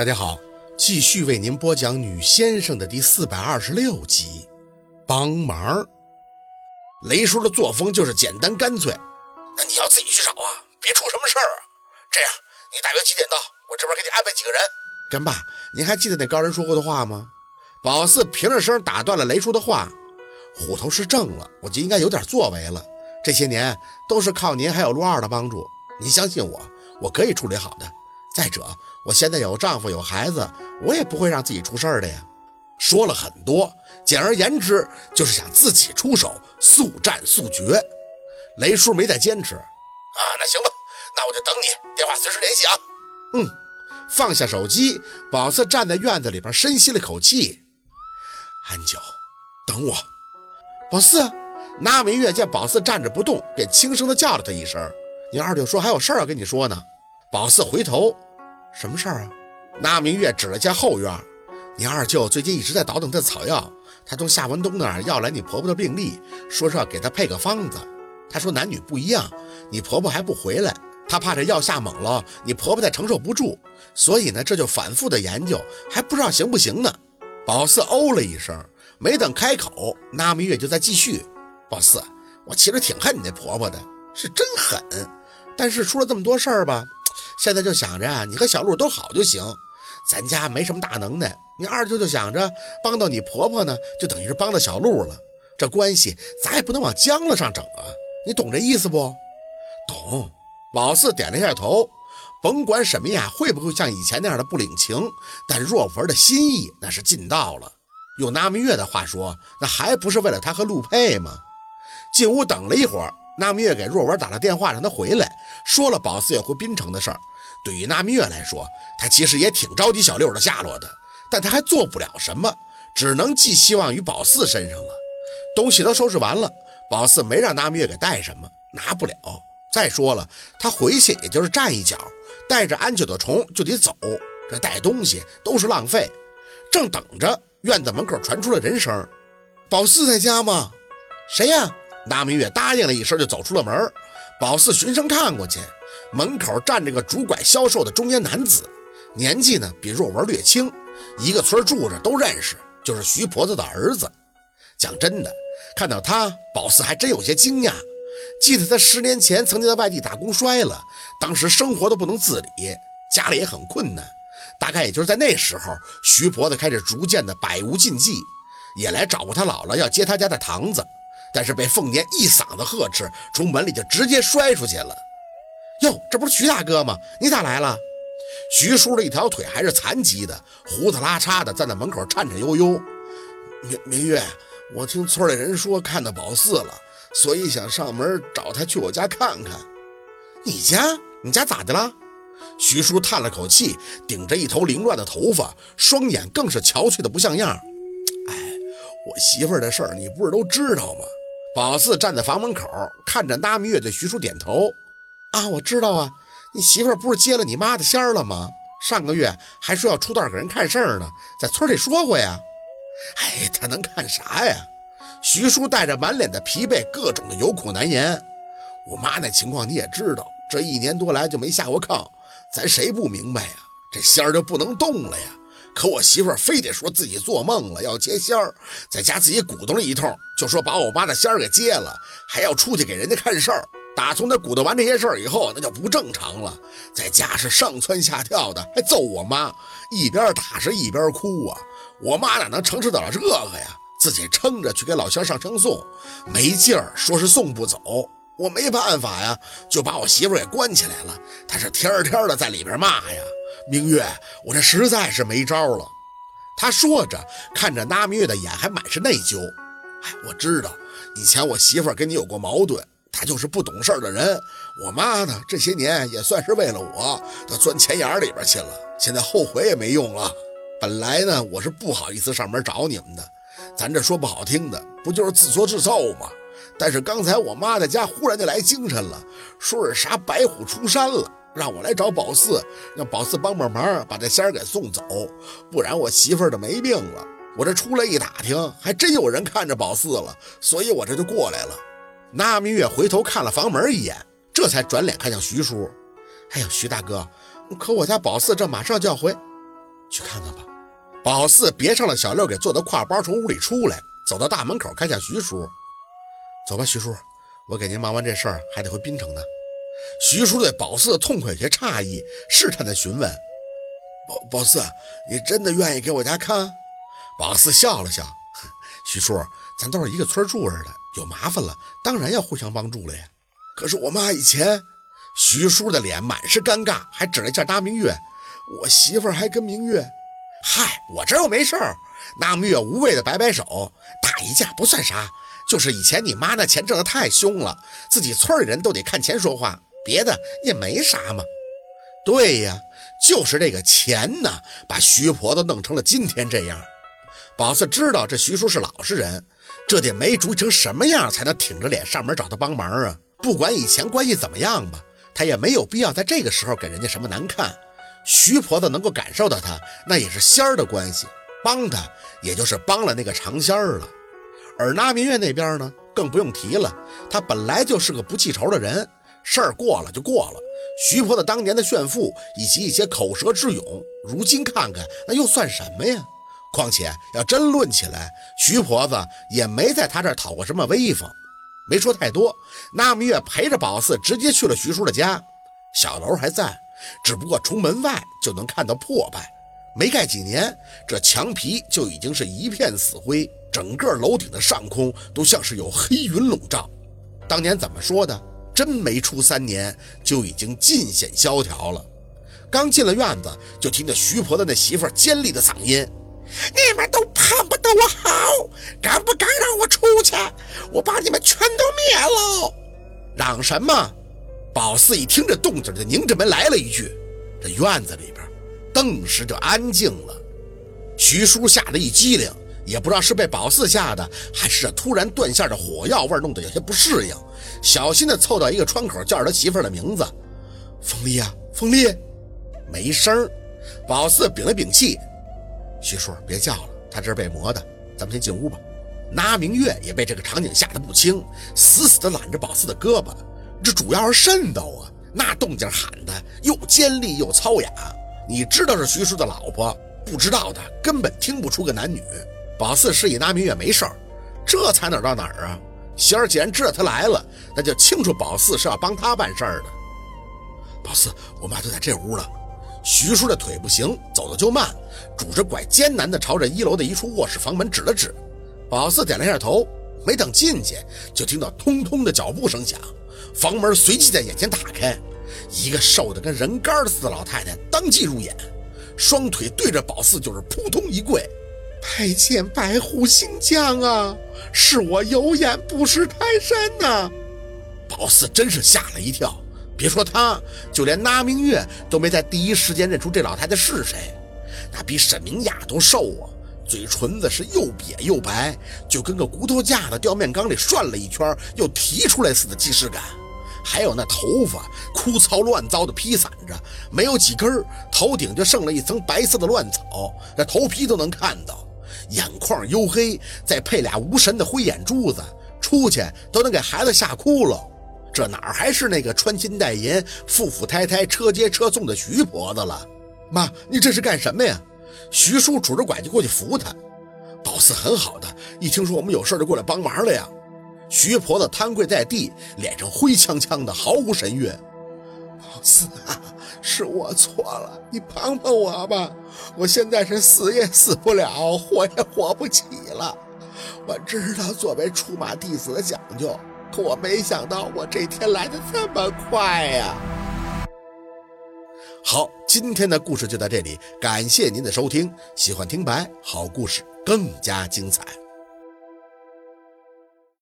大家好，继续为您播讲《女先生》的第四百二十六集。帮忙，雷叔的作风就是简单干脆。那你要自己去找啊，别出什么事儿啊。这样，你大约几点到？我这边给你安排几个人。干爸，您还记得那高人说过的话吗？宝四平着声打断了雷叔的话。虎头是正了，我就应该有点作为了。这些年都是靠您还有陆二的帮助，您相信我，我可以处理好的。再者，我现在有丈夫有孩子，我也不会让自己出事儿的呀。说了很多，简而言之就是想自己出手，速战速决。雷叔没再坚持啊，那行吧，那我就等你，电话随时联系啊。嗯，放下手机，宝四站在院子里边深吸了口气，安九，等我。宝四，那明月见宝四站着不动，便轻声的叫了他一声。你二舅说还有事儿要跟你说呢。宝四回头，什么事儿啊？那明月指了下后院，你二舅最近一直在倒腾这草药，他从夏文东那儿要来你婆婆的病历，说是要给他配个方子。他说男女不一样，你婆婆还不回来，他怕这药下猛了，你婆婆再承受不住，所以呢，这就反复的研究，还不知道行不行呢。宝四哦了一声，没等开口，那明月就在继续。宝四，我其实挺恨你那婆婆的，是真狠，但是出了这么多事儿吧。现在就想着你和小鹿都好就行，咱家没什么大能耐。你二舅就想着帮到你婆婆呢，就等于是帮到小鹿了。这关系咱也不能往僵了上整啊，你懂这意思不？懂。老四点了一下头。甭管沈明雅会不会像以前那样的不领情，但若文的心意那是尽到了。用那明月的话说，那还不是为了他和陆佩吗？进屋等了一会儿，那明月给若文打了电话，让他回来，说了宝四要回滨城的事儿。对于那明月来说，他其实也挺着急小六的下落的，但他还做不了什么，只能寄希望于宝四身上了。东西都收拾完了，宝四没让那明月给带什么，拿不了。再说了，他回去也就是站一脚，带着安九的虫就得走，这带东西都是浪费。正等着，院子门口传出了人声：“宝四在家吗？谁呀？”那明月答应了一声，就走出了门。宝四循声看过去。门口站着个拄拐销售的中年男子，年纪呢比若文略轻，一个村住着都认识，就是徐婆子的儿子。讲真的，看到他，宝四还真有些惊讶。记得他十年前曾经在外地打工摔了，当时生活都不能自理，家里也很困难。大概也就是在那时候，徐婆子开始逐渐的百无禁忌，也来找过他姥姥要接他家的堂子，但是被凤年一嗓子呵斥，从门里就直接摔出去了。哟，这不是徐大哥吗？你咋来了？徐叔的一条腿还是残疾的，胡子拉碴的，站在门口颤颤悠悠。明明月，我听村里人说看到宝四了，所以想上门找他去我家看看。你家？你家咋的了？徐叔叹了口气，顶着一头凌乱的头发，双眼更是憔悴的不像样。哎，我媳妇儿的事儿，你不是都知道吗？宝四站在房门口，看着那明月对徐叔点头。啊，我知道啊，你媳妇儿不是接了你妈的仙儿了吗？上个月还说要出道给人看事儿呢，在村里说过呀。哎，他能看啥呀？徐叔带着满脸的疲惫，各种的有苦难言。我妈那情况你也知道，这一年多来就没下过炕，咱谁不明白呀？这仙儿就不能动了呀？可我媳妇儿非得说自己做梦了要接仙儿，在家自己鼓捣了一通，就说把我妈的仙儿给接了，还要出去给人家看事儿。打从他鼓捣完这些事儿以后，那就不正常了，在家是上蹿下跳的，还揍我妈，一边打是一边哭啊！我妈哪能承受得了这个呀？自己撑着去给老乡上称送，没劲儿，说是送不走，我没办法呀，就把我媳妇给关起来了。她是天天的在里边骂呀。明月，我这实在是没招了。他说着，看着那明月的眼还满是内疚。哎，我知道，以前我媳妇跟你有过矛盾。他就是不懂事的人，我妈呢？这些年也算是为了我，都钻钱眼里边去了。现在后悔也没用了。本来呢，我是不好意思上门找你们的，咱这说不好听的，不就是自作自受吗？但是刚才我妈在家忽然就来精神了，说是啥白虎出山了，让我来找宝四，让宝四帮帮忙，把这仙儿给送走，不然我媳妇儿就没命了。我这出来一打听，还真有人看着宝四了，所以我这就过来了。那明月回头看了房门一眼，这才转脸看向徐叔。哎呦，徐大哥，可我家宝四这马上就要回。去看看吧。宝四别上了小六给做的挎包，从屋里出来，走到大门口，看向徐叔：“走吧，徐叔，我给您忙完这事儿，还得回滨城呢。”徐叔对宝四的痛快有些诧异，试探的询问：“宝宝四，你真的愿意给我家看？”宝四笑了笑：“ 徐叔，咱都是一个村住着的，有麻烦了，当然要互相帮助了呀。可是我妈以前……”徐叔的脸满是尴尬，还指了一下大明月：“我媳妇儿还跟明月……嗨，我这又没事儿。”那明月无谓的摆摆手：“打一架不算啥，就是以前你妈那钱挣得太凶了，自己村里人都得看钱说话，别的也没啥嘛。”对呀，就是这个钱呢，把徐婆子弄成了今天这样。宝四知道这徐叔是老实人，这得没主意成什么样才能挺着脸上门找他帮忙啊？不管以前关系怎么样吧。他也没有必要在这个时候给人家什么难看。徐婆子能够感受到他，那也是仙儿的关系，帮他也就是帮了那个长仙儿了。而那明月那边呢，更不用提了，他本来就是个不记仇的人，事儿过了就过了。徐婆子当年的炫富以及一些口舌之勇，如今看看那又算什么呀？况且要真论起来，徐婆子也没在他这儿讨过什么威风。没说太多，那明月陪着宝四直接去了徐叔的家。小楼还在，只不过从门外就能看到破败，没盖几年，这墙皮就已经是一片死灰，整个楼顶的上空都像是有黑云笼罩。当年怎么说的？真没出三年就已经尽显萧条了。刚进了院子，就听见徐婆的那媳妇尖利的嗓音。你们都盼不得我好，敢不敢让我出去？我把你们全都灭了！嚷什么？宝四一听这动静，就拧着门来了一句：“这院子里边顿时就安静了。”徐叔吓得一激灵，也不知道是被宝四吓的，还是这突然断线的火药味弄得有些不适应，小心的凑到一个窗口，叫着他媳妇的名字：“凤丽啊，凤丽！”没声宝四屏了屏气。徐叔，别叫了，他这是被磨的，咱们先进屋吧。那明月也被这个场景吓得不轻，死死地揽着宝四的胳膊。这主要是瘆得啊，那动静喊的又尖利又糙哑。你知道是徐叔的老婆，不知道的根本听不出个男女。宝四示意那明月没事儿，这才哪到哪儿啊？仙儿既然知道他来了，那就清楚宝四是要帮他办事儿的。宝四，我妈就在这屋了。徐叔的腿不行，走的就慢，拄着拐艰难地朝着一楼的一处卧室房门指了指。宝四点了一下头，没等进去，就听到通通的脚步声响，房门随即在眼前打开，一个瘦得跟人干似的老太太当即入眼，双腿对着宝四就是扑通一跪：“拜见白虎星将啊，是我有眼不识泰山呐！”宝四真是吓了一跳。别说他，就连那明月都没在第一时间认出这老太太是谁。那比沈明雅都瘦啊，嘴唇子是又瘪又白，就跟个骨头架子掉面缸里涮了一圈又提出来似的既视感。还有那头发枯糙乱糟的披散着，没有几根，头顶就剩了一层白色的乱草，那头皮都能看到。眼眶黝黑，再配俩无神的灰眼珠子，出去都能给孩子吓哭了。这哪还是那个穿金戴银、富富 thái 太、车接车送的徐婆子了？妈，你这是干什么呀？徐叔拄着拐就过去扶他。宝四很好的，一听说我们有事就过来帮忙了呀。徐婆子瘫跪在地，脸上灰呛呛的，毫无神韵。宝四啊，是我错了，你帮帮我吧。我现在是死也死不了，活也活不起了。我知道作为出马弟子的讲究。可我没想到，我这天来的这么快呀！好，今天的故事就到这里，感谢您的收听。喜欢听白，好故事更加精彩。